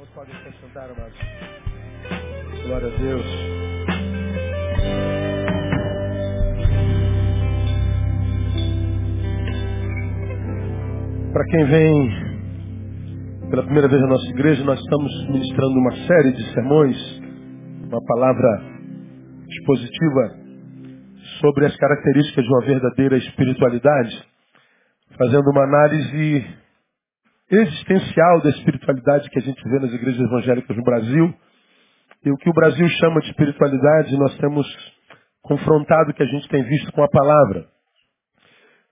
Irmãos, podem se sentar, amados. Glória a Deus. Para quem vem pela primeira vez na nossa igreja, nós estamos ministrando uma série de sermões, uma palavra expositiva sobre as características de uma verdadeira espiritualidade, fazendo uma análise existencial da espiritualidade que a gente vê nas igrejas evangélicas no Brasil. E o que o Brasil chama de espiritualidade, nós temos confrontado o que a gente tem visto com a palavra.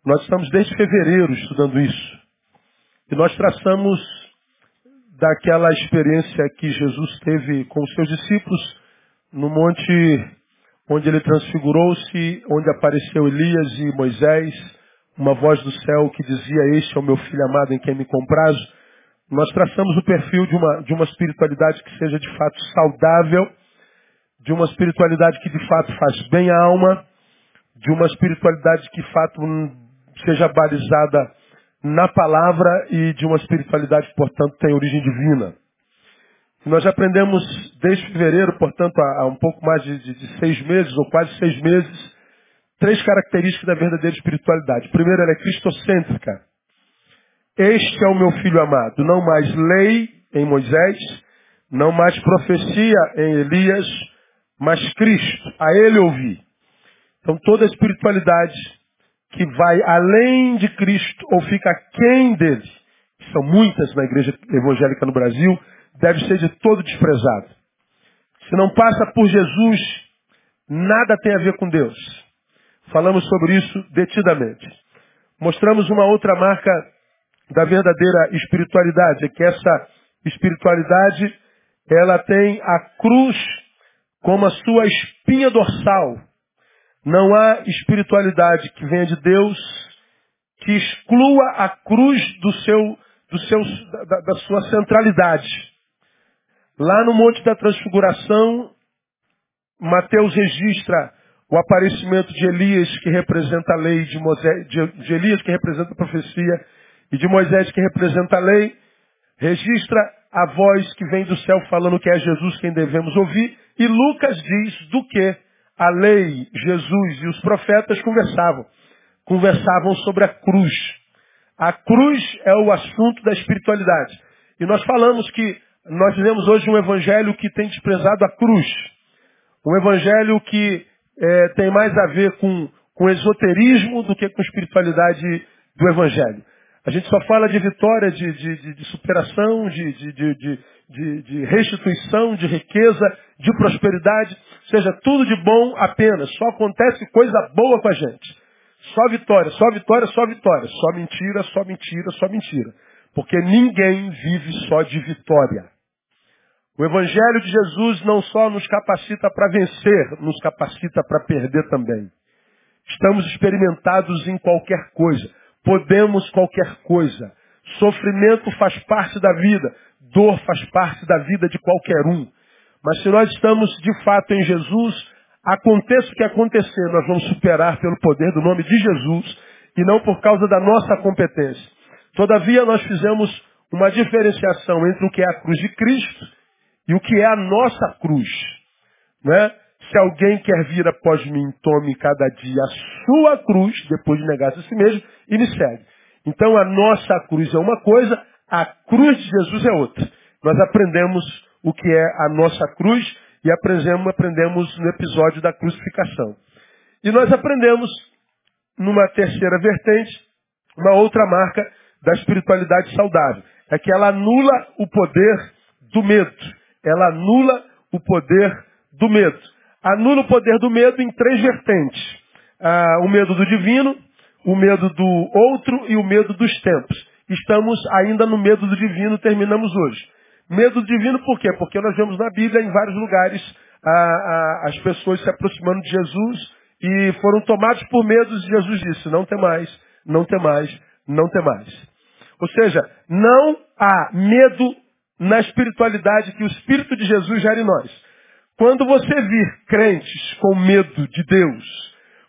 Nós estamos desde fevereiro estudando isso. E nós traçamos daquela experiência que Jesus teve com os seus discípulos no monte onde ele transfigurou-se, onde apareceu Elias e Moisés, uma voz do céu que dizia, este é o meu filho amado em quem me comprazo. Nós traçamos o perfil de uma, de uma espiritualidade que seja de fato saudável, de uma espiritualidade que de fato faz bem à alma, de uma espiritualidade que de fato hum, seja balizada na palavra e de uma espiritualidade portanto, tem origem divina. Nós aprendemos desde fevereiro, portanto, há, há um pouco mais de, de, de, seis meses, ou quase seis meses, três características da verdadeira espiritualidade. Primeiro, ela é cristocêntrica. Este é o meu filho amado. Não mais lei em Moisés, não mais profecia em Elias, mas Cristo. A ele ouvi. Então, toda a espiritualidade que vai além de Cristo ou fica quem dele, que são muitas na igreja evangélica no Brasil, deve ser de todo desprezado. Se não passa por Jesus, nada tem a ver com Deus. Falamos sobre isso detidamente. Mostramos uma outra marca da verdadeira espiritualidade, é que essa espiritualidade, ela tem a cruz como a sua espinha dorsal. Não há espiritualidade que venha de Deus que exclua a cruz do seu, do seu, da, da sua centralidade. Lá no Monte da Transfiguração, Mateus registra o aparecimento de Elias, que representa a lei, de, Moisés, de, de Elias, que representa a profecia, e de Moisés, que representa a lei, registra a voz que vem do céu falando que é Jesus quem devemos ouvir, e Lucas diz do que a lei, Jesus e os profetas conversavam. Conversavam sobre a cruz. A cruz é o assunto da espiritualidade. E nós falamos que nós vivemos hoje um evangelho que tem desprezado a cruz. Um evangelho que é, tem mais a ver com, com esoterismo do que com espiritualidade do evangelho. A gente só fala de vitória, de, de, de superação, de, de, restituição, de riqueza, de prosperidade, seja tudo de bom apenas. Só acontece coisa boa com a gente. Só vitória, só vitória, só vitória. Só mentira, só mentira, só mentira. Porque ninguém vive só de vitória. O Evangelho de Jesus não só nos capacita para vencer, nos capacita para perder também. Estamos experimentados em qualquer coisa. Podemos qualquer coisa. Sofrimento faz parte da vida. Dor faz parte da vida de qualquer um. Mas se nós estamos de fato em Jesus, aconteça o que acontecer, nós vamos superar pelo poder do nome de Jesus e não por causa da nossa competência. Todavia, nós fizemos uma diferenciação entre o que é a cruz de Cristo e o que é a nossa cruz. Né? Se alguém quer vir após mim, tome cada dia a sua cruz, depois de negar-se a si mesmo, e me segue. Então a nossa cruz é uma coisa, a cruz de Jesus é outra. Nós aprendemos o que é a nossa cruz e aprendemos, aprendemos no episódio da crucificação. E nós aprendemos, numa terceira vertente, uma outra marca da espiritualidade saudável. É que ela anula o poder do medo. Ela anula o poder do medo. Anula o poder do medo em três vertentes. Ah, o medo do divino, o medo do outro e o medo dos tempos. Estamos ainda no medo do divino, terminamos hoje. Medo divino por quê? Porque nós vemos na Bíblia, em vários lugares, a, a, as pessoas se aproximando de Jesus e foram tomados por medo e Jesus disse, não tem mais, não tem mais, não tem mais. Ou seja, não há medo na espiritualidade que o Espírito de Jesus gera em nós. Quando você vir crentes com medo de Deus,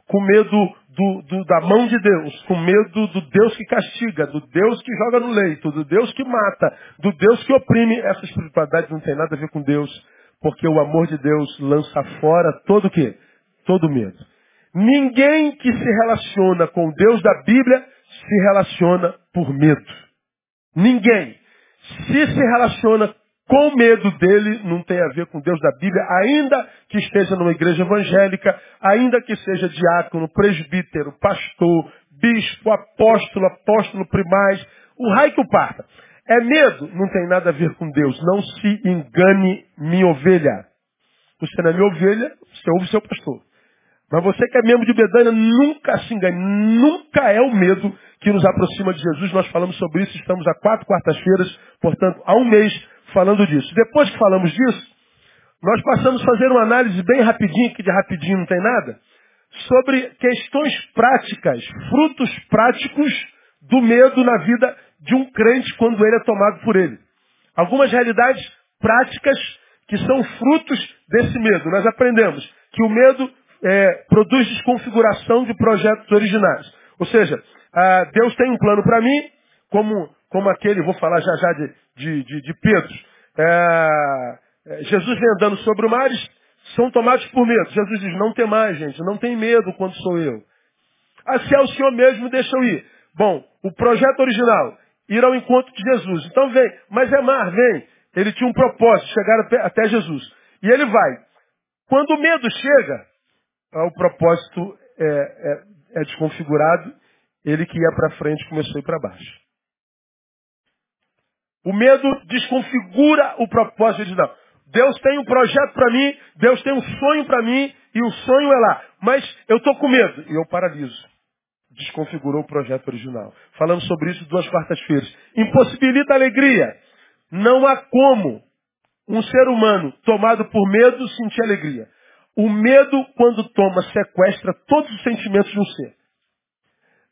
com medo do, do, da mão de Deus, com medo do Deus que castiga, do Deus que joga no leito, do Deus que mata, do Deus que oprime. Essa espiritualidade não tem nada a ver com Deus, porque o amor de Deus lança fora todo o quê? Todo medo. Ninguém que se relaciona com o Deus da Bíblia se relaciona por medo. Ninguém. Se se relaciona com medo dele, não tem a ver com Deus da Bíblia, ainda que esteja numa igreja evangélica, ainda que seja diácono, presbítero, pastor, bispo, apóstolo, apóstolo primaz, o raio que o parta. É medo? Não tem nada a ver com Deus. Não se engane, minha ovelha. Você não é minha ovelha, você ouve seu pastor. Mas você que é membro de Bedânia, nunca se engane, nunca é o medo que nos aproxima de Jesus. Nós falamos sobre isso, estamos há quatro quartas-feiras, portanto, há um mês falando disso. Depois que falamos disso, nós passamos a fazer uma análise bem rapidinho, que de rapidinho não tem nada, sobre questões práticas, frutos práticos do medo na vida de um crente quando ele é tomado por ele. Algumas realidades práticas que são frutos desse medo. Nós aprendemos que o medo é, produz desconfiguração de projetos originais. Ou seja, ah, Deus tem um plano para mim, como, como aquele, vou falar já já de, de, de, de Pedro. É, é, Jesus vem andando sobre o mar, são tomados por medo. Jesus diz, não tem mais, gente, não tem medo quando sou eu. Ah, se é o Senhor mesmo, deixa eu ir. Bom, o projeto original, ir ao encontro de Jesus. Então vem, mas é mar, vem. Ele tinha um propósito, chegar até Jesus. E ele vai. Quando o medo chega, ah, o propósito é, é, é desconfigurado, ele que ia para frente começou a ir para baixo. O medo desconfigura o propósito de Deus. Deus tem um projeto para mim, Deus tem um sonho para mim, e o sonho é lá. Mas eu estou com medo, e eu paraliso. Desconfigurou o projeto original. Falamos sobre isso duas quartas-feiras. Impossibilita a alegria. Não há como um ser humano tomado por medo sentir alegria. O medo, quando toma, sequestra todos os sentimentos de um ser.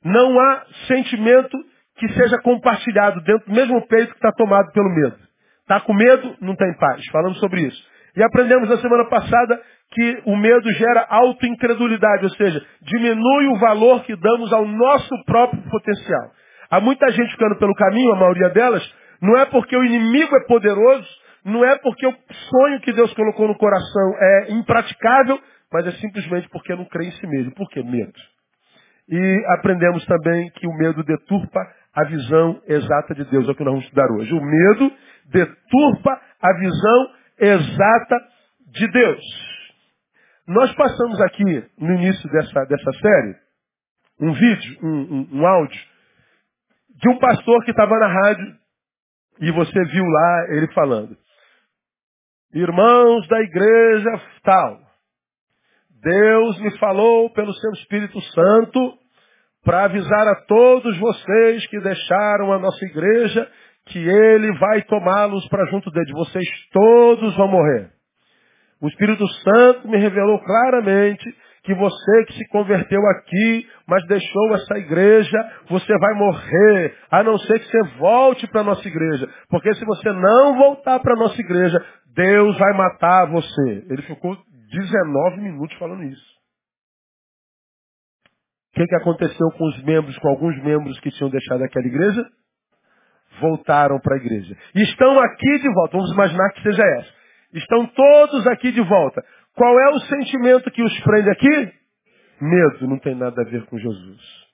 Não há sentimento que seja compartilhado dentro do mesmo peito que está tomado pelo medo. Está com medo, não tem paz. Falamos sobre isso. E aprendemos na semana passada que o medo gera autoincredulidade, ou seja, diminui o valor que damos ao nosso próprio potencial. Há muita gente ficando pelo caminho, a maioria delas, não é porque o inimigo é poderoso, não é porque o sonho que Deus colocou no coração é impraticável, mas é simplesmente porque não crê em si mesmo. Por que medo? E aprendemos também que o medo deturpa a visão exata de Deus. É o que nós vamos estudar hoje. O medo deturpa a visão exata de Deus. Nós passamos aqui, no início dessa, dessa série, um vídeo, um, um, um áudio, de um pastor que estava na rádio e você viu lá ele falando. Irmãos da igreja tal, Deus me falou pelo seu Espírito Santo para avisar a todos vocês que deixaram a nossa igreja que ele vai tomá-los para junto dele. Vocês todos vão morrer. O Espírito Santo me revelou claramente que você que se converteu aqui, mas deixou essa igreja, você vai morrer, a não ser que você volte para a nossa igreja. Porque se você não voltar para a nossa igreja, Deus vai matar você. Ele ficou 19 minutos falando isso. O que, que aconteceu com os membros, com alguns membros que tinham deixado aquela igreja? Voltaram para a igreja. Estão aqui de volta. Vamos imaginar que seja essa. Estão todos aqui de volta. Qual é o sentimento que os prende aqui? Medo. Não tem nada a ver com Jesus.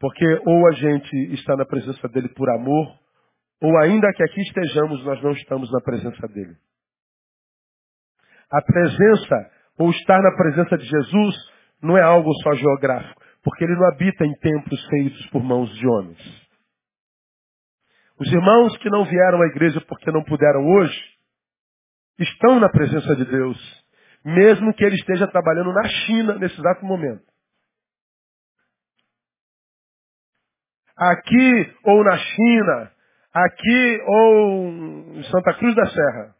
Porque ou a gente está na presença dele por amor, ou ainda que aqui estejamos, nós não estamos na presença dele. A presença, ou estar na presença de Jesus, não é algo só geográfico, porque ele não habita em templos feitos por mãos de homens. Os irmãos que não vieram à igreja porque não puderam hoje, estão na presença de Deus, mesmo que ele esteja trabalhando na China nesse exato momento. Aqui ou na China, aqui ou em Santa Cruz da Serra.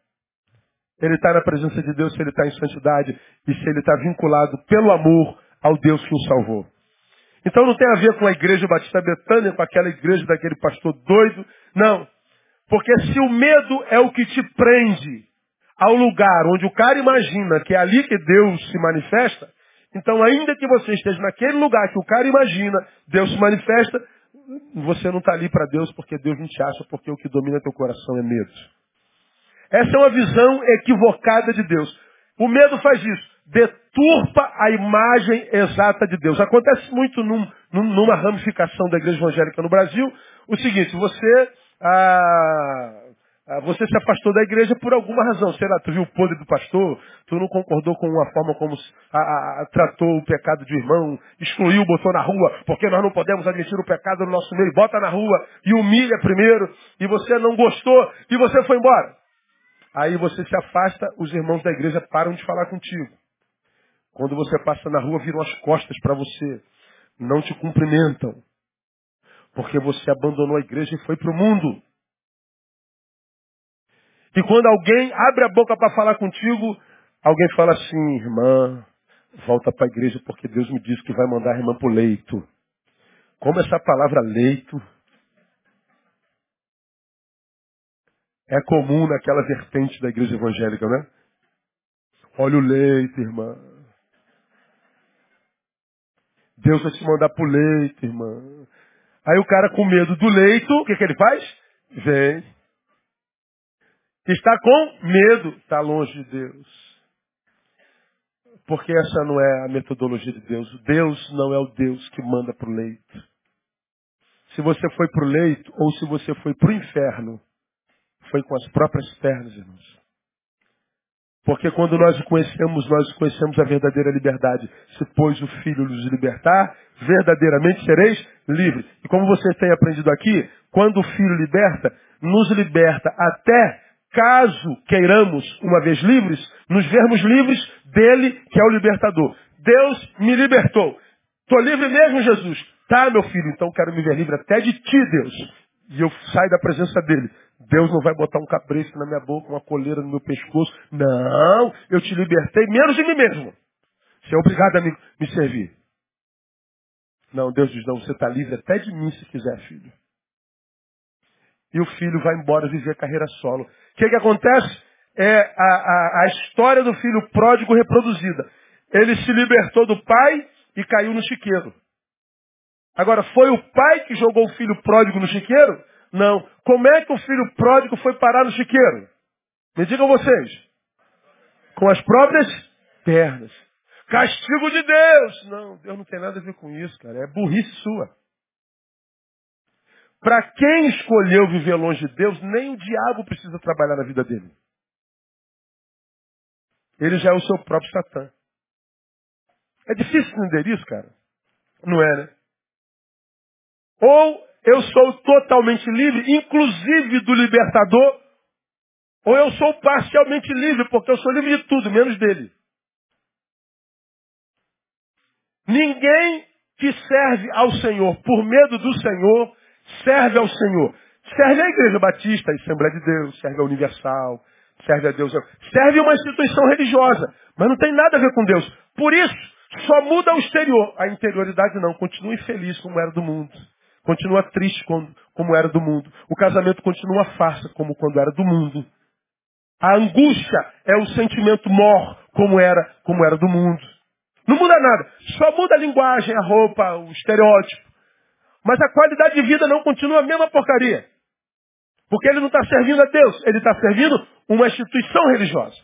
Ele está na presença de Deus se ele está em santidade e se ele está vinculado pelo amor ao Deus que o salvou. Então não tem a ver com a igreja Batista Betânia, com aquela igreja daquele pastor doido. Não. Porque se o medo é o que te prende ao lugar onde o cara imagina que é ali que Deus se manifesta, Então, ainda que você esteja naquele lugar que o cara imagina, Deus se manifesta, você não está ali para Deus porque Deus não te acha, porque o que domina teu coração é medo. Essa é uma visão equivocada de Deus. O medo faz isso. Deturpa a imagem exata de Deus. Acontece muito num, numa ramificação da igreja evangélica no Brasil. O seguinte, você ah, você se afastou da igreja por alguma razão. Sei lá, tu viu o podre do pastor, tu não concordou com a forma como a, a, a, tratou o pecado de irmão, excluiu, botou na rua, porque nós não podemos admitir o pecado no nosso meio, bota na rua e humilha primeiro, e você não gostou, e você foi embora. Aí você se afasta, os irmãos da igreja param de falar contigo. Quando você passa na rua, viram as costas para você. Não te cumprimentam. Porque você abandonou a igreja e foi para o mundo. E quando alguém abre a boca para falar contigo, alguém fala assim, irmã, volta para a igreja porque Deus me disse que vai mandar a irmã para o leito. Como essa palavra leito é comum naquela vertente da igreja evangélica, né? Olha o leito, irmã. Deus vai te mandar para o leito, irmã. Aí o cara com medo do leito, o que, que ele faz? Vem. Está com medo, está longe de Deus. Porque essa não é a metodologia de Deus. Deus não é o Deus que manda para o leito. Se você foi para o leito ou se você foi para o inferno, foi com as próprias pernas, irmãos. Porque quando nós o conhecemos, nós conhecemos a verdadeira liberdade. Se pois o Filho nos libertar, verdadeiramente sereis livres. E como você tem aprendido aqui, quando o Filho liberta, nos liberta até caso queiramos, uma vez livres, nos vermos livres dele, que é o libertador. Deus me libertou. Estou livre mesmo, Jesus. Tá, meu filho, então quero me ver livre até de ti, Deus. E eu saio da presença dele. Deus não vai botar um capreço na minha boca, uma coleira no meu pescoço. Não, eu te libertei menos de mim mesmo. Você é obrigado a me, me servir. Não, Deus diz, não, você está livre até de mim se quiser, filho. E o filho vai embora viver carreira solo. O que, que acontece? É a, a, a história do filho pródigo reproduzida. Ele se libertou do pai e caiu no chiqueiro. Agora, foi o pai que jogou o filho pródigo no chiqueiro? Não. Como é que o filho pródigo foi parar no chiqueiro? Me digam vocês. Com as próprias pernas. Castigo de Deus. Não, Deus não tem nada a ver com isso, cara. É burrice sua. Para quem escolheu viver longe de Deus, nem o diabo precisa trabalhar na vida dele. Ele já é o seu próprio Satã. É difícil entender isso, cara? Não é, né? Ou eu sou totalmente livre, inclusive do libertador, ou eu sou parcialmente livre, porque eu sou livre de tudo, menos dele. Ninguém que serve ao Senhor por medo do Senhor, serve ao Senhor. Serve a Igreja Batista, a Assembleia de Deus, serve a Universal, serve a Deus. Serve uma instituição religiosa, mas não tem nada a ver com Deus. Por isso, só muda o exterior. A interioridade não, continua infeliz como era do mundo. Continua triste como, como era do mundo. O casamento continua farsa como quando era do mundo. A angústia é o sentimento mor como era, como era do mundo. Não muda nada. Só muda a linguagem, a roupa, o estereótipo. Mas a qualidade de vida não continua a mesma porcaria. Porque ele não está servindo a Deus, ele está servindo uma instituição religiosa.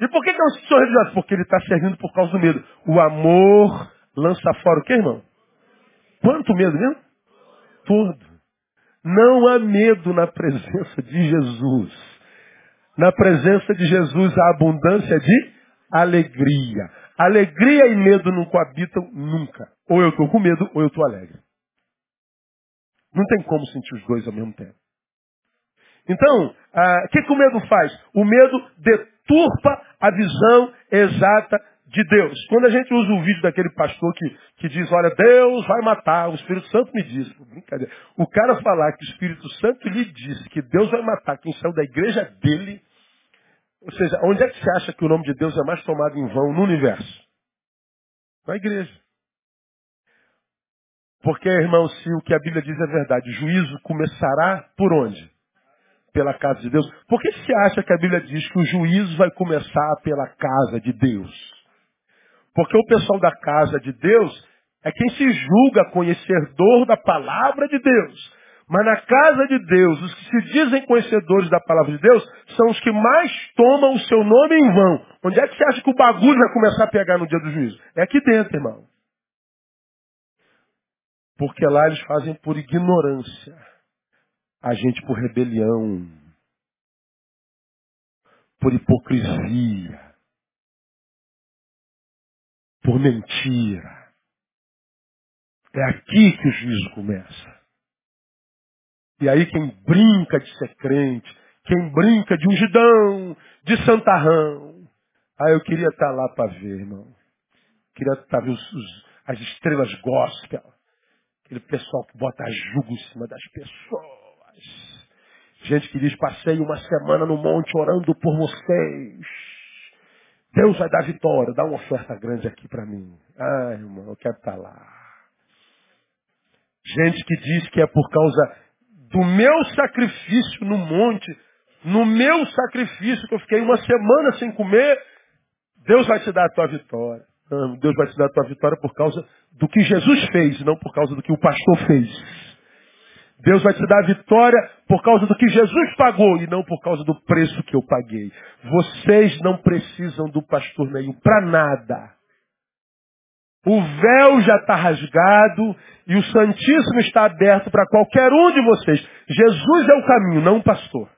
E por que, que é uma instituição religiosa? Porque ele está servindo por causa do medo. O amor lança fora o que, irmão? Quanto medo mesmo? Todo. Não há medo na presença de Jesus. Na presença de Jesus há abundância de alegria. Alegria e medo não coabitam nunca. Ou eu estou com medo ou eu estou alegre. Não tem como sentir os dois ao mesmo tempo. Então, ah, o que, que o medo faz? O medo deturpa a visão exata de Deus. Quando a gente usa o vídeo daquele pastor que, que diz, olha, Deus vai matar, o Espírito Santo me diz. Brincadeira. O cara falar que o Espírito Santo lhe disse que Deus vai matar quem saiu da igreja dele, ou seja, onde é que você acha que o nome de Deus é mais tomado em vão no universo? Na igreja. Porque, irmão, se o que a Bíblia diz é verdade, juízo começará por onde? Pela casa de Deus. Por que você acha que a Bíblia diz que o juízo vai começar pela casa de Deus? Porque o pessoal da casa de Deus é quem se julga conhecedor da palavra de Deus. Mas na casa de Deus, os que se dizem conhecedores da palavra de Deus são os que mais tomam o seu nome em vão. Onde é que você acha que o bagulho vai começar a pegar no dia do juízo? É aqui dentro, irmão. Porque lá eles fazem por ignorância. A gente por rebelião. Por hipocrisia. Por mentira. É aqui que o juízo começa. E aí quem brinca de ser crente, quem brinca de ungidão, de santarrão. Ah, eu queria estar lá para ver, irmão. Queria estar os, os, as estrelas gospel. Aquele pessoal que bota jugo em cima das pessoas. Gente que diz, passei uma semana no monte orando por vocês. Deus vai dar vitória, dá uma oferta grande aqui para mim. Ah, irmão, eu quero estar lá. Gente que diz que é por causa do meu sacrifício no monte, no meu sacrifício que eu fiquei uma semana sem comer, Deus vai te dar a tua vitória. Deus vai te dar a tua vitória por causa do que Jesus fez, não por causa do que o pastor fez. Deus vai te dar a vitória por causa do que Jesus pagou e não por causa do preço que eu paguei. Vocês não precisam do pastor Neil para nada. O véu já está rasgado e o Santíssimo está aberto para qualquer um de vocês. Jesus é o caminho, não o pastor.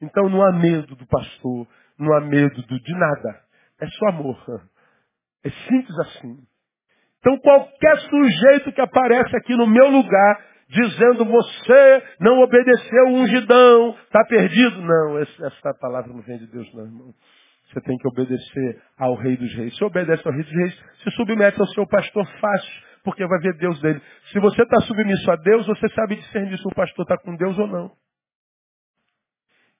Então não há medo do pastor, não há medo do, de nada. É só amor. É simples assim. Então qualquer sujeito que aparece aqui no meu lugar dizendo você não obedeceu o ungidão, está perdido. Não, essa palavra não vem de Deus não, irmão. Você tem que obedecer ao Rei dos Reis. Se obedece ao Rei dos Reis, se submete ao seu pastor fácil, porque vai ver Deus dele. Se você está submisso a Deus, você sabe discernir se o pastor está com Deus ou não.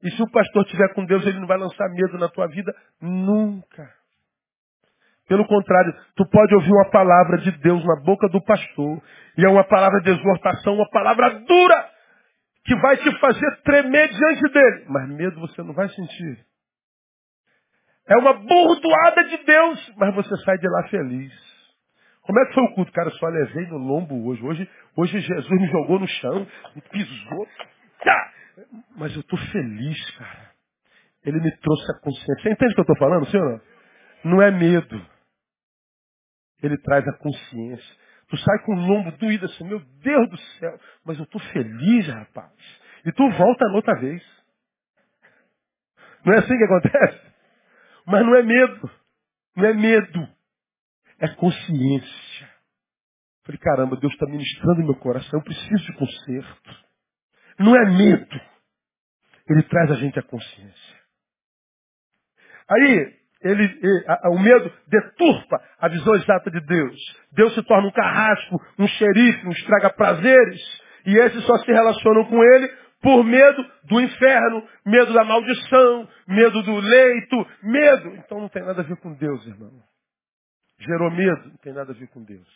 E se o pastor estiver com Deus, ele não vai lançar medo na tua vida nunca. Pelo contrário, tu pode ouvir uma palavra de Deus na boca do pastor, e é uma palavra de exortação, uma palavra dura, que vai te fazer tremer diante dele. Mas medo você não vai sentir. É uma burdoada de Deus, mas você sai de lá feliz. Como é que foi o culto? Cara, eu só levei no lombo hoje. Hoje, hoje Jesus me jogou no chão, me pisou. Tá! Mas eu estou feliz, cara. Ele me trouxe a consciência. Você entende o que eu estou falando, senhor? Não é medo. Ele traz a consciência. Tu sai com o lombo doído assim, meu Deus do céu, mas eu estou feliz, rapaz. E tu volta outra vez. Não é assim que acontece? Mas não é medo. Não é medo. É consciência. Falei, caramba, Deus está ministrando meu coração. Eu preciso de conserto. Não é medo. Ele traz a gente a consciência. Aí, ele, ele a, a, o medo deturpa a visão exata de Deus. Deus se torna um carrasco, um xerife, um estraga-prazeres. E esses só se relacionam com ele por medo do inferno, medo da maldição, medo do leito, medo. Então não tem nada a ver com Deus, irmão. Gerou medo, não tem nada a ver com Deus.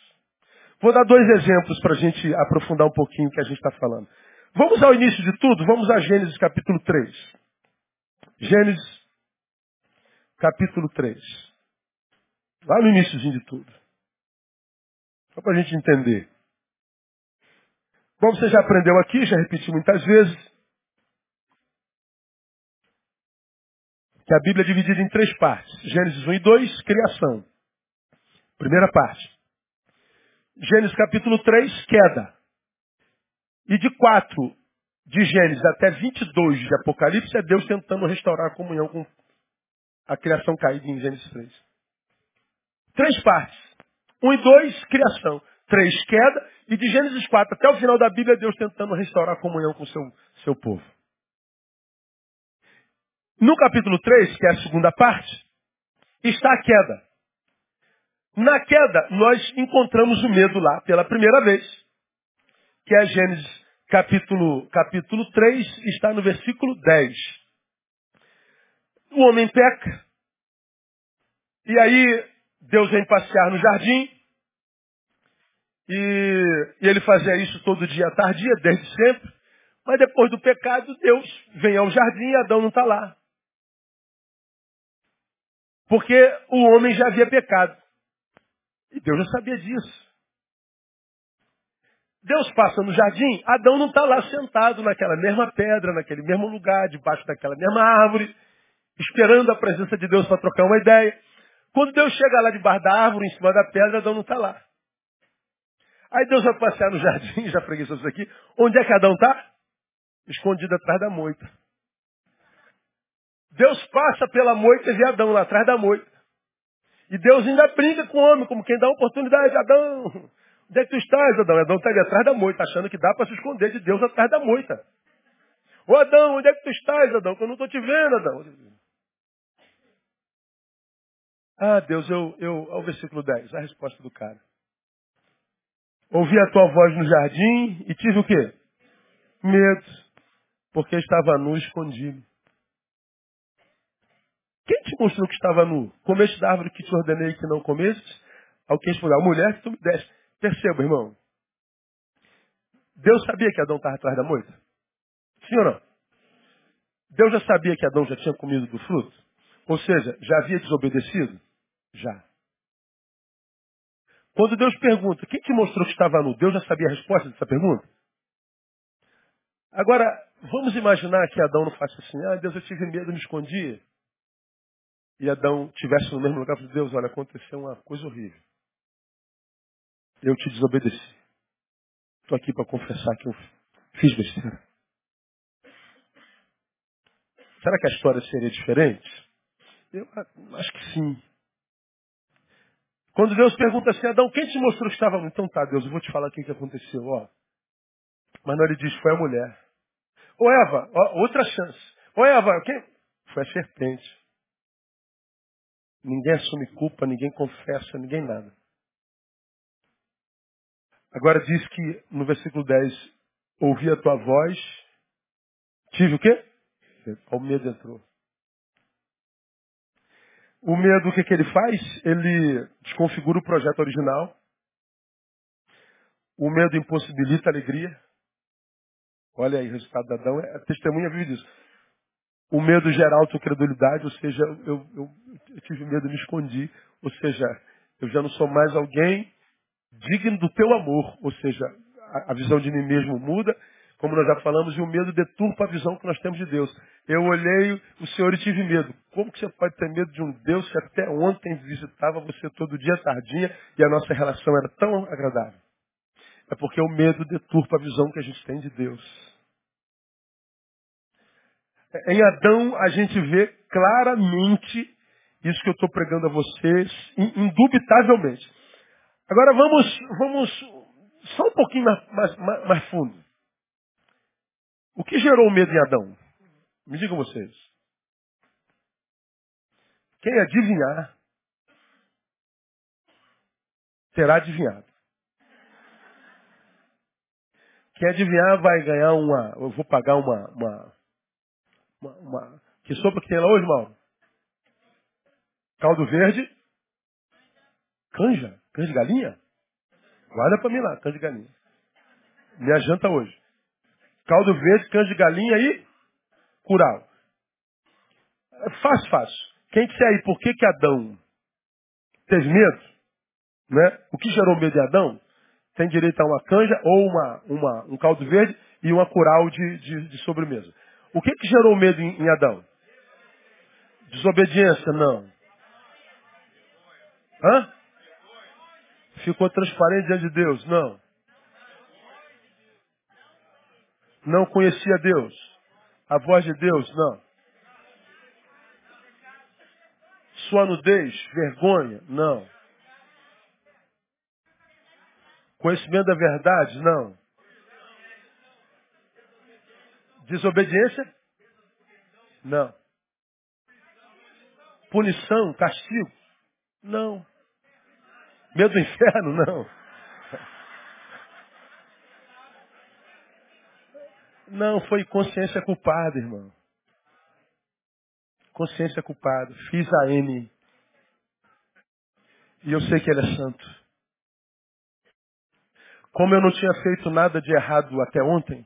Vou dar dois exemplos para a gente aprofundar um pouquinho o que a gente está falando. Vamos ao início de tudo, vamos a Gênesis capítulo 3. Gênesis capítulo 3. Lá no iníciozinho de tudo. Só para a gente entender. Como você já aprendeu aqui, já repeti muitas vezes, que a Bíblia é dividida em três partes. Gênesis 1 e 2, criação. Primeira parte. Gênesis capítulo 3, queda. E de 4 de Gênesis até 22 de Apocalipse é Deus tentando restaurar a comunhão com a criação caída em Gênesis 3. Três partes. 1 e 2, criação. 3, queda. E de Gênesis 4 até o final da Bíblia, Deus tentando restaurar a comunhão com o seu, seu povo. No capítulo 3, que é a segunda parte, está a queda. Na queda, nós encontramos o medo lá pela primeira vez. Que é Gênesis capítulo, capítulo 3, está no versículo 10. O homem peca. E aí, Deus vem passear no jardim. E, e ele fazia isso todo dia à tardia, desde sempre. Mas depois do pecado, Deus vem ao jardim e Adão não está lá. Porque o homem já havia pecado. E Deus já sabia disso. Deus passa no jardim, Adão não está lá sentado naquela mesma pedra, naquele mesmo lugar, debaixo daquela mesma árvore, esperando a presença de Deus para trocar uma ideia. Quando Deus chega lá debaixo da árvore, em cima da pedra, Adão não está lá. Aí Deus vai passear no jardim, já preguiçoso isso aqui. Onde é que Adão está? Escondido atrás da moita. Deus passa pela moita e vê Adão lá atrás da moita. E Deus ainda brinca com o homem, como quem dá oportunidade. Adão, onde é que tu estás, Adão? Adão está ali atrás da moita, achando que dá para se esconder de Deus atrás da moita. Ô Adão, onde é que tu estás, Adão? Que eu não estou te vendo, Adão. Ah, Deus, eu, eu, ao versículo 10, a resposta do cara. Ouvi a tua voz no jardim e tive o quê? Medo, porque estava nu escondido. Quem te mostrou que estava nu? Comeste da árvore que te ordenei que não comestes? Alguém respondeu, a mulher que tu me deste. Perceba, irmão. Deus sabia que Adão estava atrás da moita? Sim ou não? Deus já sabia que Adão já tinha comido do fruto? Ou seja, já havia desobedecido? Já. Quando Deus pergunta, quem te mostrou que estava nu? Deus já sabia a resposta dessa pergunta? Agora, vamos imaginar que Adão não faça assim, ah, Deus, eu tive medo, me escondi. E Adão tivesse no mesmo lugar e Deus, olha, aconteceu uma coisa horrível. Eu te desobedeci. Estou aqui para confessar que eu fiz besteira. Será que a história seria diferente? Eu acho que sim. Quando Deus pergunta assim, Adão, quem te mostrou que estava... Então tá, Deus, eu vou te falar o que aconteceu. Ó. Mas não ele diz, foi a mulher. Ô Eva, ó, outra chance. Ô Eva, quem? Foi a serpente. Ninguém assume culpa, ninguém confessa, ninguém nada. Agora diz que no versículo 10, ouvi a tua voz, tive o quê? O medo entrou. O medo, o que, que ele faz? Ele desconfigura o projeto original. O medo impossibilita a alegria. Olha aí, o resultado da Adão. É, a testemunha vive disso. O medo gera autocredulidade, ou seja, eu, eu, eu tive medo me escondi. Ou seja, eu já não sou mais alguém digno do teu amor. Ou seja, a, a visão de mim mesmo muda como nós já falamos, e o medo deturpa a visão que nós temos de Deus. Eu olhei o Senhor e tive medo. Como que você pode ter medo de um Deus que até ontem visitava você todo dia tardinha e a nossa relação era tão agradável? É porque o medo deturpa a visão que a gente tem de Deus. Em Adão a gente vê claramente isso que eu estou pregando a vocês, indubitavelmente. Agora vamos, vamos só um pouquinho mais, mais, mais fundo. O que gerou o medo em Adão? Me digam vocês. Quem adivinhar, terá adivinhado. Quem adivinhar vai ganhar uma. Eu vou pagar uma. uma, uma, uma que sopa que tem lá hoje, Mauro? Caldo verde. Canja? Canja de galinha? Guarda pra mim lá, canja de galinha. Minha janta hoje. Caldo verde, canja de galinha e curau. Fácil, fácil. Quem disser aí por que, que Adão teve medo, né? o que gerou medo de Adão, tem direito a uma canja ou uma, uma, um caldo verde e uma curau de, de, de sobremesa. O que, que gerou medo em, em Adão? Desobediência? Não. Hã? Ficou transparente diante de Deus? Não. Não conhecia Deus. A voz de Deus, não. Sua nudez, vergonha, não. Conhecimento da verdade, não. Desobediência? Não. Punição, castigo? Não. Medo do inferno? Não. Não, foi consciência culpada, irmão. Consciência culpada. Fiz a N. E eu sei que ele é santo. Como eu não tinha feito nada de errado até ontem,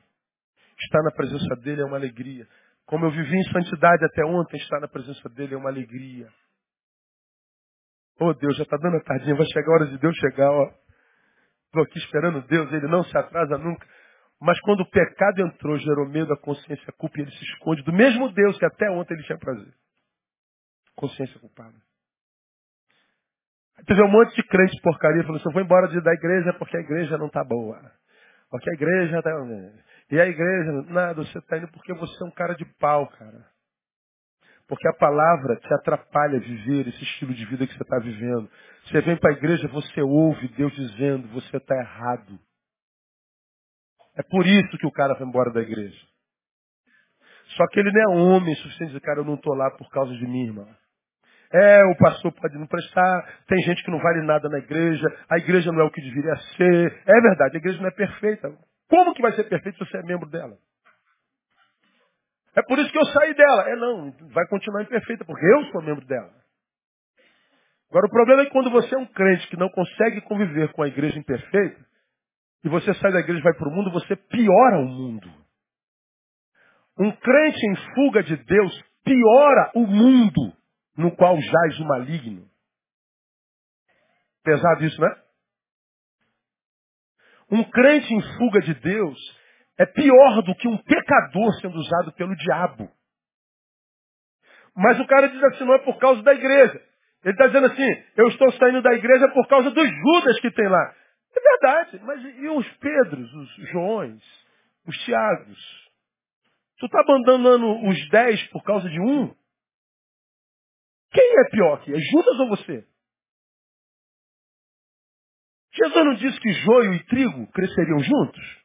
estar na presença dele é uma alegria. Como eu vivi em santidade até ontem, estar na presença dele é uma alegria. Oh Deus, já está dando a tardinha, vai chegar a hora de Deus chegar, ó. Estou aqui esperando Deus, ele não se atrasa nunca. Mas quando o pecado entrou, gerou medo, a consciência, culpa, e ele se esconde do mesmo Deus que até ontem ele tinha prazer. Consciência culpada. Aí teve um monte de crente porcaria, falou assim, eu vou embora da igreja porque a igreja não está boa. Porque a igreja está... E a igreja, nada, você está indo porque você é um cara de pau, cara. Porque a palavra te atrapalha a viver esse estilo de vida que você está vivendo. Você vem para a igreja, você ouve Deus dizendo, você está errado. É por isso que o cara foi embora da igreja. Só que ele não é homem suficiente dizer, cara, eu não estou lá por causa de mim, irmão. É, o pastor pode não prestar, tem gente que não vale nada na igreja, a igreja não é o que deveria ser. É verdade, a igreja não é perfeita. Como que vai ser perfeita se você é membro dela? É por isso que eu saí dela. É não, vai continuar imperfeita, porque eu sou membro dela. Agora o problema é que quando você é um crente que não consegue conviver com a igreja imperfeita, e você sai da igreja e vai para o mundo, você piora o mundo. Um crente em fuga de Deus piora o mundo no qual jaz o maligno. Pesado isso, né? Um crente em fuga de Deus é pior do que um pecador sendo usado pelo diabo. Mas o cara diz assim, não é por causa da igreja. Ele está dizendo assim, eu estou saindo da igreja por causa dos Judas que tem lá. É verdade, mas e os Pedros, os Joões, os Tiagos? Tu está abandonando os dez por causa de um? Quem é pior aqui? É Judas ou você? Jesus não disse que joio e trigo cresceriam juntos?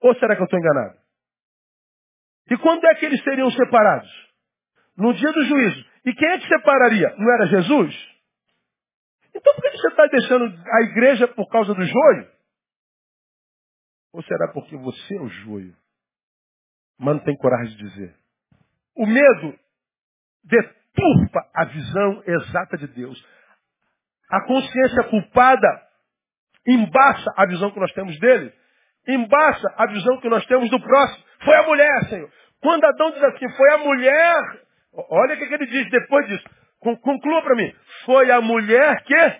Ou será que eu estou enganado? E quando é que eles seriam separados? No dia do juízo. E quem é que separaria? Não era Jesus? Então por que você está deixando a igreja por causa do joio? Ou será porque você é o joio? Mas não tem coragem de dizer. O medo deturpa a visão exata de Deus. A consciência culpada embaça a visão que nós temos dele, embaça a visão que nós temos do próximo. Foi a mulher, Senhor. Quando Adão diz assim, foi a mulher, olha o que ele diz depois disso. Conclua para mim. Foi a mulher que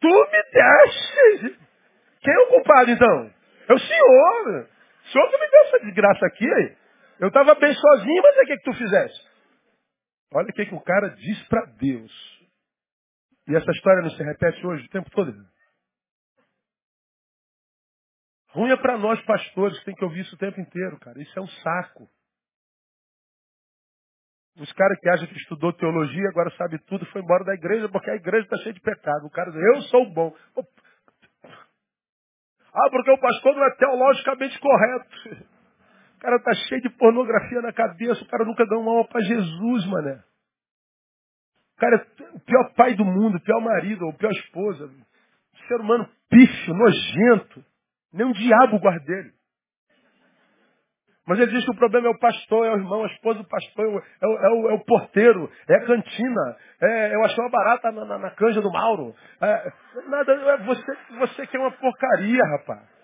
tu me deste. Quem é o culpado então? É o Senhor. O Senhor que me deu essa desgraça aqui. Eu estava bem sozinho, mas o que, que tu fizeste? Olha o que, que o cara diz para Deus. E essa história não se repete hoje o tempo todo. Ruim é para nós pastores que tem que ouvir isso o tempo inteiro, cara. Isso é um saco. Os caras que acham que estudou teologia, agora sabe tudo, foi embora da igreja porque a igreja está cheia de pecado. O cara diz, eu sou bom. Ah, porque o pastor não é teologicamente correto. O cara está cheio de pornografia na cabeça, o cara nunca deu uma alma para Jesus, mané. O cara é o pior pai do mundo, o pior marido, o pior esposa. ser humano pífio, nojento. Nem um diabo guarda dele. Mas ele diz que o problema é o pastor, é o irmão, a esposa do pastor, é o, é o, é o porteiro, é a cantina, é, eu achei uma barata na, na, na canja do Mauro. É, nada, é você, você que é uma porcaria, rapaz.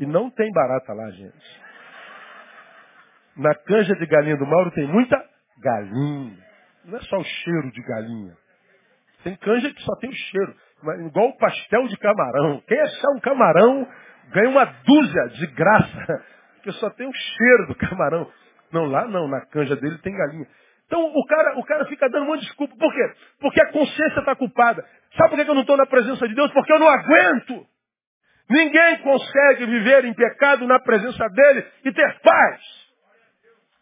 E não tem barata lá, gente. Na canja de galinha do Mauro tem muita galinha. Não é só o cheiro de galinha. Tem canja que só tem o cheiro. Igual o pastel de camarão. Quem achar um camarão ganha uma dúzia de graça. Porque só tem o cheiro do camarão. Não, lá não, na canja dele tem galinha. Então o cara, o cara fica dando uma desculpa. Por quê? Porque a consciência está culpada. Sabe por que eu não estou na presença de Deus? Porque eu não aguento. Ninguém consegue viver em pecado na presença dele e ter paz.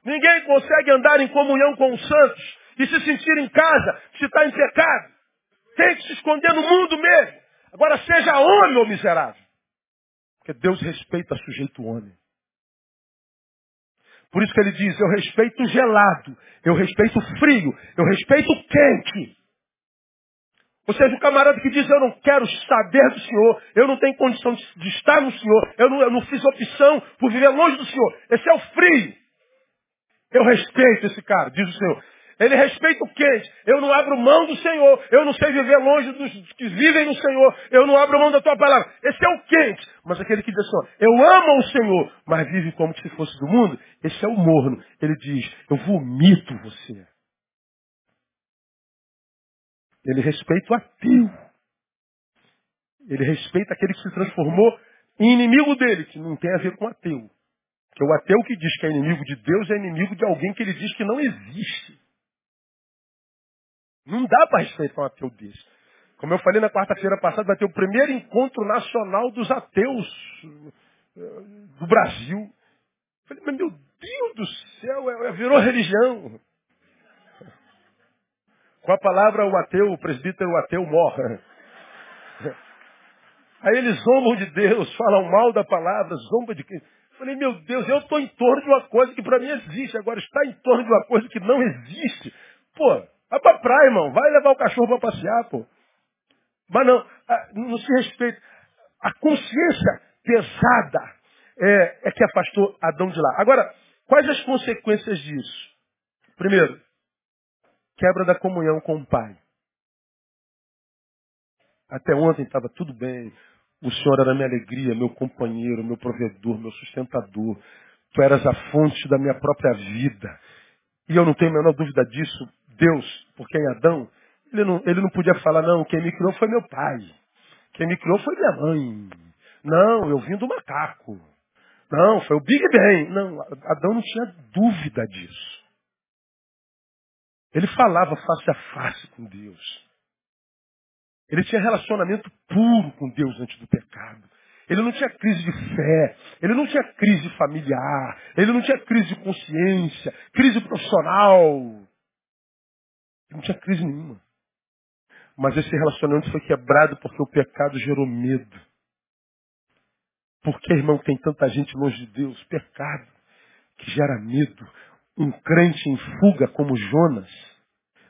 Ninguém consegue andar em comunhão com os santos e se sentir em casa se está em pecado. Tem que se esconder no mundo mesmo. Agora seja homem ou miserável. Porque Deus respeita sujeito homem. Por isso que ele diz, eu respeito gelado, eu respeito frio, eu respeito quente. Ou seja, o camarada que diz, eu não quero saber do Senhor, eu não tenho condição de estar no Senhor, eu não, eu não fiz opção por viver longe do Senhor. Esse é o frio. Eu respeito esse cara, diz o Senhor. Ele respeita o quente. Eu não abro mão do Senhor. Eu não sei viver longe dos que vivem no Senhor. Eu não abro mão da tua palavra. Esse é o quente. Mas aquele que diz assim, eu amo o Senhor, mas vive como se fosse do mundo, esse é o morno. Ele diz, eu vomito você. Ele respeita o ateu. Ele respeita aquele que se transformou em inimigo dele, que não tem a ver com ateu. Porque o ateu que diz que é inimigo de Deus é inimigo de alguém que ele diz que não existe. Não dá para respeitar um ateu desse. Como eu falei na quarta-feira passada, vai ter o primeiro encontro nacional dos ateus eh, do Brasil. Eu falei, mas meu Deus do céu, é, é, virou religião. Com a palavra o ateu, o presbítero o ateu morre. Aí eles zombam de Deus, falam mal da palavra, zombam de quem? Falei, meu Deus, eu estou em torno de uma coisa que para mim existe, agora está em torno de uma coisa que não existe. Pô, vai pra praia, irmão, vai levar o cachorro para passear, pô. Mas não, não se respeita. A consciência pesada é, é que afastou Adão de lá. Agora, quais as consequências disso? Primeiro, quebra da comunhão com o pai. Até ontem estava tudo bem. O Senhor era minha alegria, meu companheiro, meu provedor, meu sustentador. Tu eras a fonte da minha própria vida. E eu não tenho a menor dúvida disso. Deus, porque em Adão, ele não, ele não podia falar, não, quem me criou foi meu pai. Quem me criou foi minha mãe. Não, eu vim do macaco. Não, foi o Big Bang. Não, Adão não tinha dúvida disso. Ele falava face a face com Deus. Ele tinha relacionamento puro com Deus antes do pecado. Ele não tinha crise de fé, ele não tinha crise familiar, ele não tinha crise de consciência, crise profissional. Não tinha crise nenhuma. Mas esse relacionamento foi quebrado porque o pecado gerou medo. Porque, irmão, tem tanta gente longe de Deus? Pecado que gera medo. Um crente em fuga como Jonas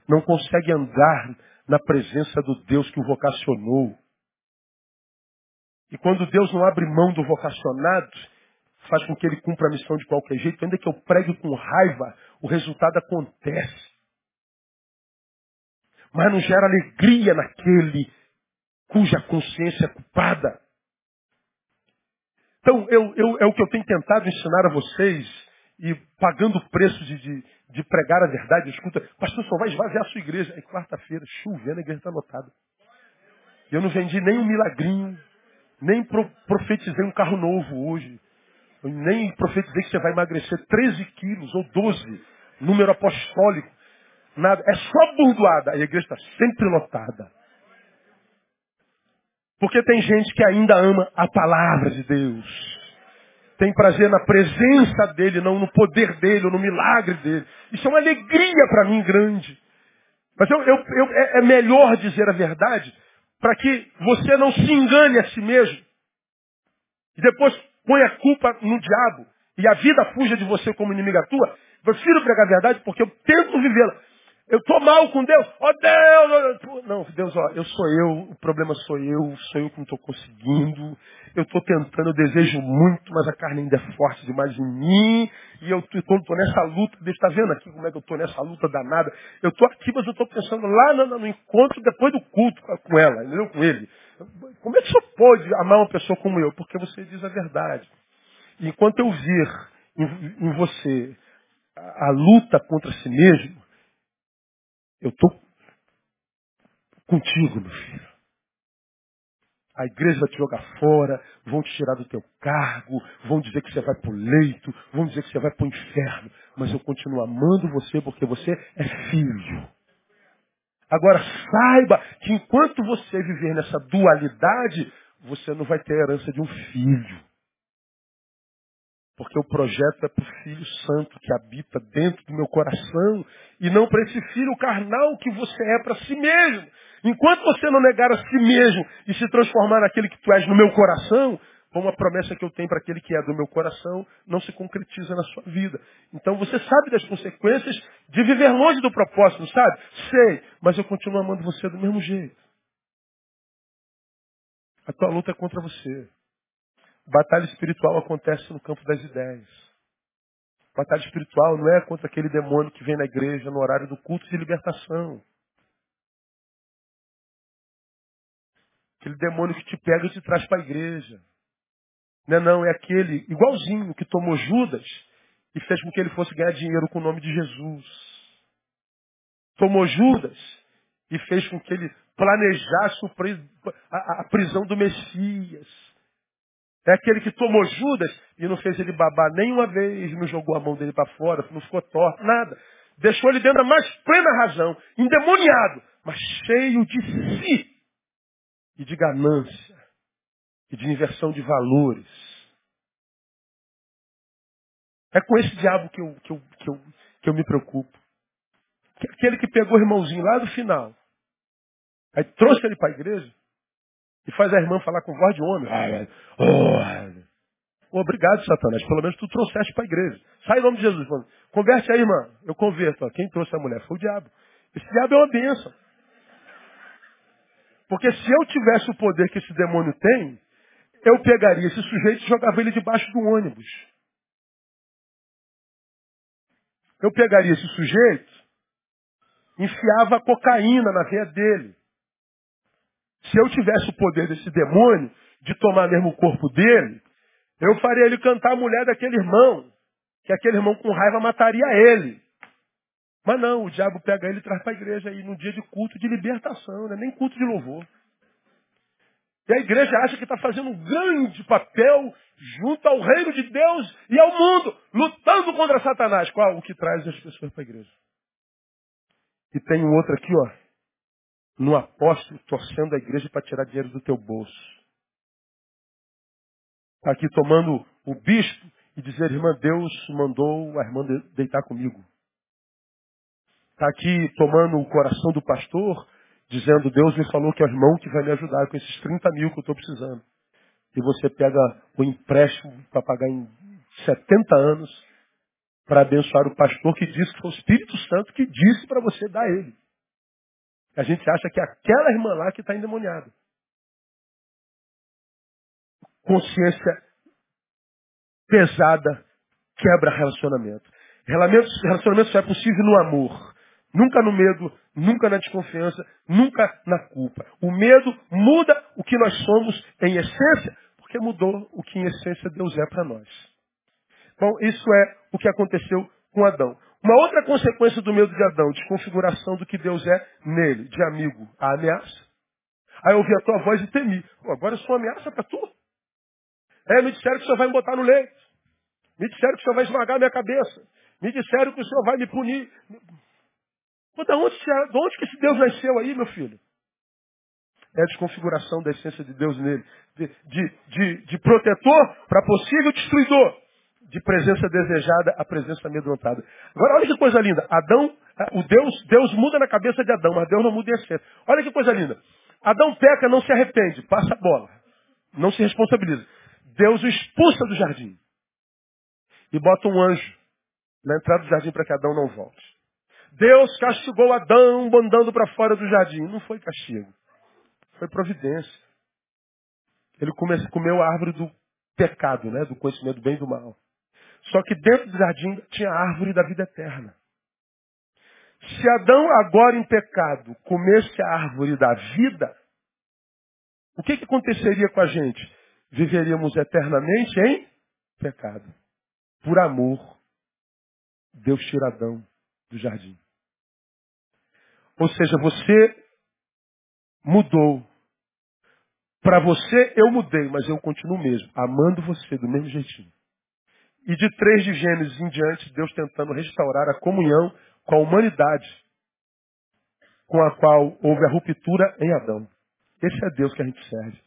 não consegue andar na presença do Deus que o vocacionou. E quando Deus não abre mão do vocacionado, faz com que ele cumpra a missão de qualquer jeito, ainda que eu pregue com raiva, o resultado acontece. Mas não gera alegria naquele cuja consciência é culpada. Então, eu, eu, é o que eu tenho tentado ensinar a vocês, e pagando o preço de, de, de pregar a verdade, escuta, pastor, só vai esvaziar a sua igreja. É quarta-feira, chovendo, a igreja está lotada. Eu não vendi nem um milagrinho, nem pro, profetizei um carro novo hoje. nem profetizei que você vai emagrecer 13 quilos ou 12, número apostólico. Nada. É só burdoada. A igreja está sempre lotada. Porque tem gente que ainda ama a palavra de Deus tem prazer na presença dele, não no poder dele, ou no milagre dele. Isso é uma alegria para mim grande. Mas eu, eu, eu, é, é melhor dizer a verdade para que você não se engane a si mesmo. E depois põe a culpa no diabo. E a vida fuja de você como inimiga tua. Eu prefiro pregar a verdade porque eu tento vivê-la. Eu estou mal com Deus. Ó oh, Deus! Não, Deus, ó, eu sou eu, o problema sou eu, sou eu que não estou conseguindo. Eu estou tentando, eu desejo muito, mas a carne ainda é forte demais em mim. E eu estou nessa luta, Deus está vendo aqui como é que eu estou nessa luta danada. Eu estou aqui, mas eu estou pensando lá no, no, encontro depois do culto com ela, entendeu? Com ele. Como é que você pode amar uma pessoa como eu? Porque você diz a verdade. Enquanto eu vir em, em você a, a luta contra si mesmo, eu estou contigo, meu filho. A igreja vai te jogar fora, vão te tirar do teu cargo, vão dizer que você vai para o leito, vão dizer que você vai para o inferno. Mas eu continuo amando você porque você é filho. Agora saiba que enquanto você viver nessa dualidade, você não vai ter a herança de um filho. Porque o projeto é para o Filho Santo que habita dentro do meu coração e não para esse filho carnal que você é para si mesmo. Enquanto você não negar a si mesmo e se transformar naquele que tu és no meu coração, como a promessa que eu tenho para aquele que é do meu coração, não se concretiza na sua vida. Então você sabe das consequências de viver longe do propósito, sabe? Sei, mas eu continuo amando você do mesmo jeito. A tua luta é contra você. Batalha espiritual acontece no campo das ideias. Batalha espiritual não é contra aquele demônio que vem na igreja no horário do culto de libertação. Aquele demônio que te pega e te traz para a igreja. Não é não, é aquele igualzinho que tomou Judas e fez com que ele fosse ganhar dinheiro com o nome de Jesus. Tomou Judas e fez com que ele planejasse a prisão do Messias. É aquele que tomou Judas e não fez ele babar nenhuma vez, não jogou a mão dele para fora, não ficou torto, nada. Deixou ele dentro da mais plena razão, endemoniado, mas cheio de si e de ganância e de inversão de valores. É com esse diabo que eu, que eu, que eu, que eu me preocupo. Aquele que pegou o irmãozinho lá do final, aí trouxe ele para a igreja e faz a irmã falar com voz de homem. Oh, obrigado, Satanás. Pelo menos tu trouxeste para a igreja. Sai em nome de Jesus. Mano. Converte aí, irmã. Eu converto. Quem trouxe a mulher foi o diabo. Esse diabo é uma bênção. Porque se eu tivesse o poder que esse demônio tem, eu pegaria esse sujeito e jogava ele debaixo do ônibus. Eu pegaria esse sujeito, enfiava cocaína na veia dele. Se eu tivesse o poder desse demônio de tomar mesmo o corpo dele, eu faria ele cantar a mulher daquele irmão, que aquele irmão com raiva mataria ele. Mas não, o diabo pega ele e traz para a igreja aí no dia de culto de libertação, né? nem culto de louvor. E a igreja acha que está fazendo um grande papel junto ao reino de Deus e ao mundo, lutando contra Satanás. Qual? O que traz as pessoas para a igreja. E tem um outro aqui, ó, no apóstolo, torcendo a igreja para tirar dinheiro do teu bolso. Está aqui tomando o bispo e dizer, irmã, Deus mandou a irmã deitar comigo. Está aqui tomando o coração do pastor dizendo, Deus me falou que é o irmão que vai me ajudar com esses 30 mil que eu estou precisando. E você pega o empréstimo para pagar em 70 anos para abençoar o pastor que disse que foi o Espírito Santo que disse para você dar ele. A gente acha que é aquela irmã lá que está endemoniada. Consciência pesada quebra relacionamento. Relacionamento só é possível no amor. Nunca no medo, nunca na desconfiança, nunca na culpa. O medo muda o que nós somos em essência, porque mudou o que em essência Deus é para nós. Então, isso é o que aconteceu com Adão. Uma outra consequência do medo de Adão, desconfiguração do que Deus é nele, de amigo, a ameaça. Aí eu ouvi a tua voz e temi. Pô, agora eu sou ameaça para tu. É, me disseram que o senhor vai me botar no leito. Me disseram que o senhor vai esmagar a minha cabeça. Me disseram que o senhor vai me punir. Mas de onde, de onde que esse Deus nasceu aí, meu filho? É a desconfiguração da essência de Deus nele. De, de, de, de protetor para possível destruidor. De presença desejada a presença amedrontada. Agora, olha que coisa linda. Adão, o Deus, Deus muda na cabeça de Adão, mas Deus não muda em essência. Olha que coisa linda. Adão peca, não se arrepende, passa a bola. Não se responsabiliza. Deus o expulsa do jardim. E bota um anjo na entrada do jardim para que Adão não volte. Deus castigou Adão mandando para fora do jardim. Não foi castigo. Foi providência. Ele comeu a árvore do pecado, né? do conhecimento do bem e do mal. Só que dentro do jardim tinha a árvore da vida eterna. Se Adão, agora em pecado, comesse a árvore da vida, o que, que aconteceria com a gente? Viveríamos eternamente em pecado. Por amor, Deus tira Adão do jardim. Ou seja, você mudou. Para você eu mudei, mas eu continuo mesmo, amando você do mesmo jeitinho. E de três de Gênesis em diante, Deus tentando restaurar a comunhão com a humanidade com a qual houve a ruptura em Adão. Esse é Deus que a gente serve.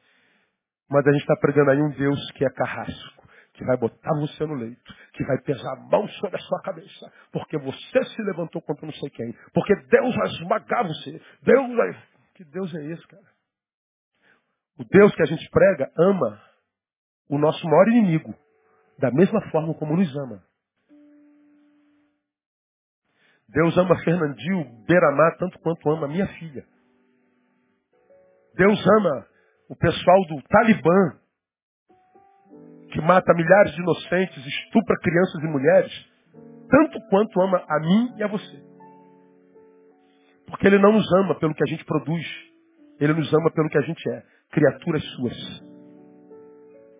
Mas a gente está pregando aí um Deus que é carrasco que vai botar você no leito, que vai pesar a mão sobre a sua cabeça, porque você se levantou contra não sei quem, porque Deus vai esmagar você, Deus vai... Que Deus é esse, cara? O Deus que a gente prega ama o nosso maior inimigo, da mesma forma como nos ama. Deus ama Fernandinho Beiramar tanto quanto ama minha filha. Deus ama o pessoal do Talibã, que mata milhares de inocentes, estupra crianças e mulheres, tanto quanto ama a mim e a você. Porque ele não nos ama pelo que a gente produz. Ele nos ama pelo que a gente é. Criaturas suas.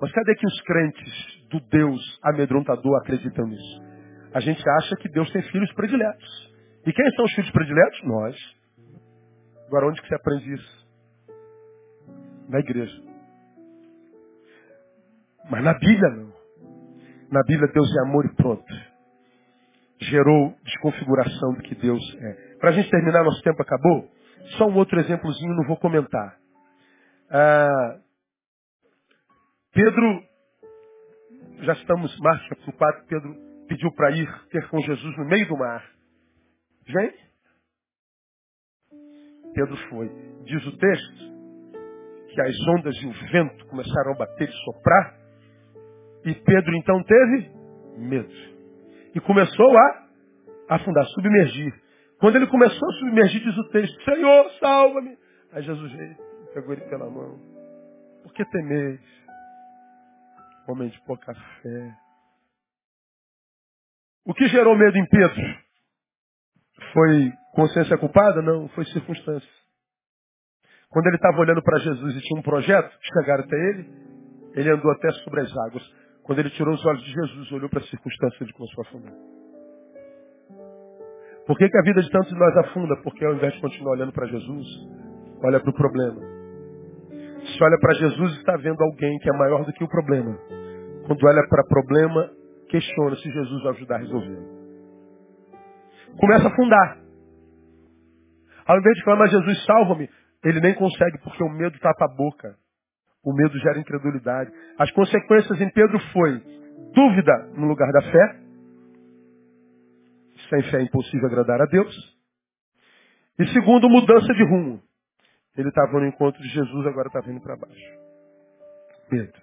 Mas cadê que os crentes do Deus amedrontador acreditam nisso? A gente acha que Deus tem filhos prediletos. E quem são os filhos prediletos? Nós. Agora, onde que você aprende isso? Na igreja. Mas na Bíblia não. Na Bíblia Deus é amor e pronto. Gerou desconfiguração do que Deus é. Para a gente terminar, nosso tempo acabou. Só um outro exemplozinho, não vou comentar. Ah, Pedro, já estamos, Marcos capítulo 4, Pedro pediu para ir ter com Jesus no meio do mar. Vem. Pedro foi. Diz o texto que as ondas e o vento começaram a bater e soprar. E Pedro então teve medo. E começou a afundar, submergir. Quando ele começou a submergir, diz o texto, Senhor, salva-me. Aí Jesus veio, pegou ele pela mão. Por que temeis? Homem de pouca fé. O que gerou medo em Pedro? Foi consciência culpada? Não, foi circunstância. Quando ele estava olhando para Jesus e tinha um projeto, chegaram até ele, ele andou até sobre as águas. Quando ele tirou os olhos de Jesus, olhou para a circunstância de começou a afundar. Por que, que a vida de tantos de nós afunda? Porque ao invés de continuar olhando para Jesus, olha para o problema. Se olha para Jesus, está vendo alguém que é maior do que o problema. Quando olha para problema, questiona se Jesus vai ajudar a resolver. Começa a afundar. Ao invés de falar, mas Jesus salva-me, ele nem consegue porque o medo tapa a boca. O medo gera incredulidade. As consequências em Pedro foi dúvida no lugar da fé. Sem fé é impossível agradar a Deus. E segundo, mudança de rumo. Ele estava no encontro de Jesus, agora está vindo para baixo. Medo.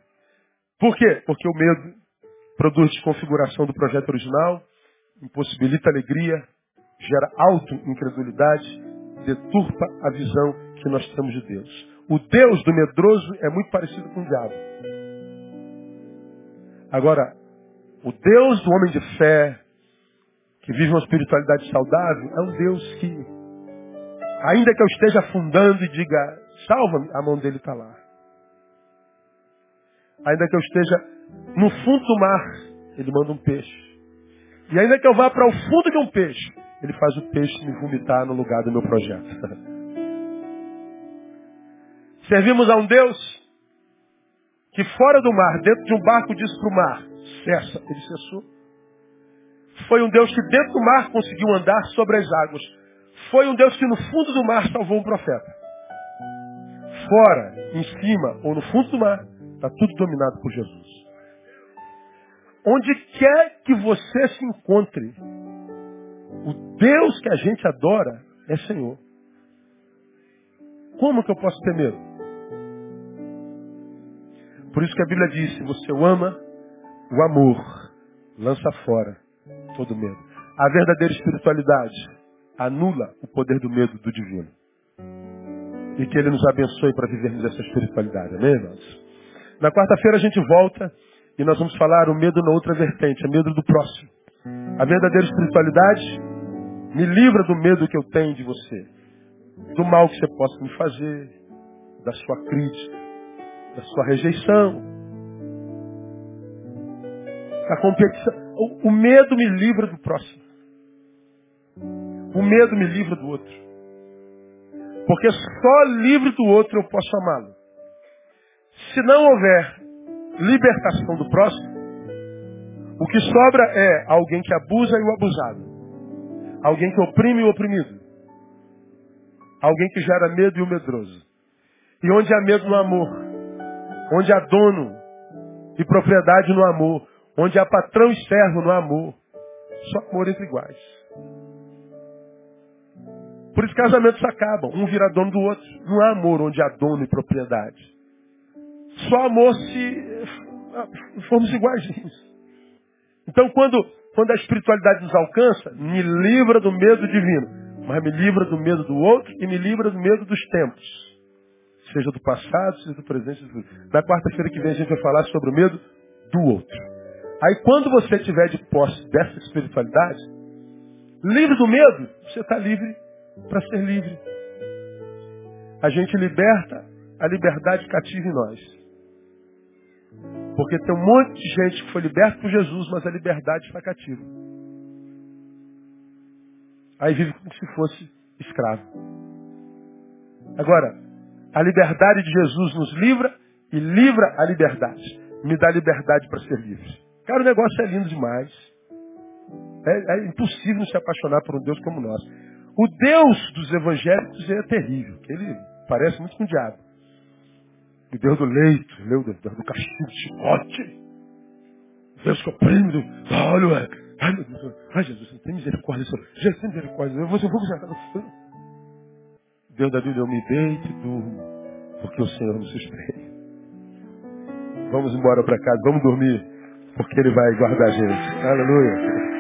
Por quê? Porque o medo produz desconfiguração do projeto original, impossibilita alegria, gera auto-incredulidade, deturpa a visão que nós temos de Deus. O Deus do medroso é muito parecido com o diabo. Agora, o Deus do homem de fé, que vive uma espiritualidade saudável, é um Deus que, ainda que eu esteja afundando e diga, salva-me, a mão dele está lá. Ainda que eu esteja no fundo do mar, ele manda um peixe. E ainda que eu vá para o fundo de um peixe, ele faz o peixe me vomitar no lugar do meu projeto. Servimos a um Deus que fora do mar, dentro de um barco, disse para o mar, cessa, ele cessou. Foi um Deus que dentro do mar conseguiu andar sobre as águas. Foi um Deus que no fundo do mar salvou um profeta. Fora, em cima ou no fundo do mar, está tudo dominado por Jesus. Onde quer que você se encontre, o Deus que a gente adora é Senhor. Como que eu posso ter medo? Por isso que a Bíblia diz, se você o ama, o amor lança fora todo medo. A verdadeira espiritualidade anula o poder do medo do divino. E que Ele nos abençoe para vivermos essa espiritualidade. Amém, irmãos? Na quarta-feira a gente volta e nós vamos falar o medo na outra vertente, o medo do próximo. A verdadeira espiritualidade me livra do medo que eu tenho de você, do mal que você possa me fazer, da sua crítica, da sua rejeição, da competição. O, o medo me livra do próximo. O medo me livra do outro. Porque só livre do outro eu posso amá-lo. Se não houver libertação do próximo, o que sobra é alguém que abusa e o abusado. Alguém que oprime o oprimido. Alguém que gera medo e o medroso. E onde há medo no amor, onde há dono e propriedade no amor, onde há patrão e servo no amor, só amor entre iguais. Por isso casamentos acabam, um vira dono do outro. Não há amor onde há dono e propriedade. Só amor se formos iguais. Então quando, quando a espiritualidade nos alcança, me livra do medo divino, mas me livra do medo do outro e me livra do medo dos tempos. Seja do passado, seja do presente. Na quarta-feira que vem a gente vai falar sobre o medo do outro. Aí quando você tiver de posse dessa espiritualidade, livre do medo, você está livre para ser livre. A gente liberta a liberdade cativa em nós. Porque tem um monte de gente que foi liberta por Jesus, mas a liberdade está cativa. Aí vive como se fosse escravo. Agora, a liberdade de Jesus nos livra e livra a liberdade. Me dá liberdade para ser livre. Cara, o negócio é lindo demais. É, é impossível se apaixonar por um Deus como nós. O Deus dos evangélicos é terrível. Ele parece muito com o diabo. O Deus do leito, Deus do, do castigo, do chicote. Deus que oprime do olha, ai meu Deus, ai Jesus, tem misericórdia, Jesus tem misericórdia, eu vou, eu vou Deus da Bíblia, eu me deito e durmo, porque o Senhor me sustém. Vamos embora para casa, vamos dormir, porque Ele vai guardar a gente. Aleluia.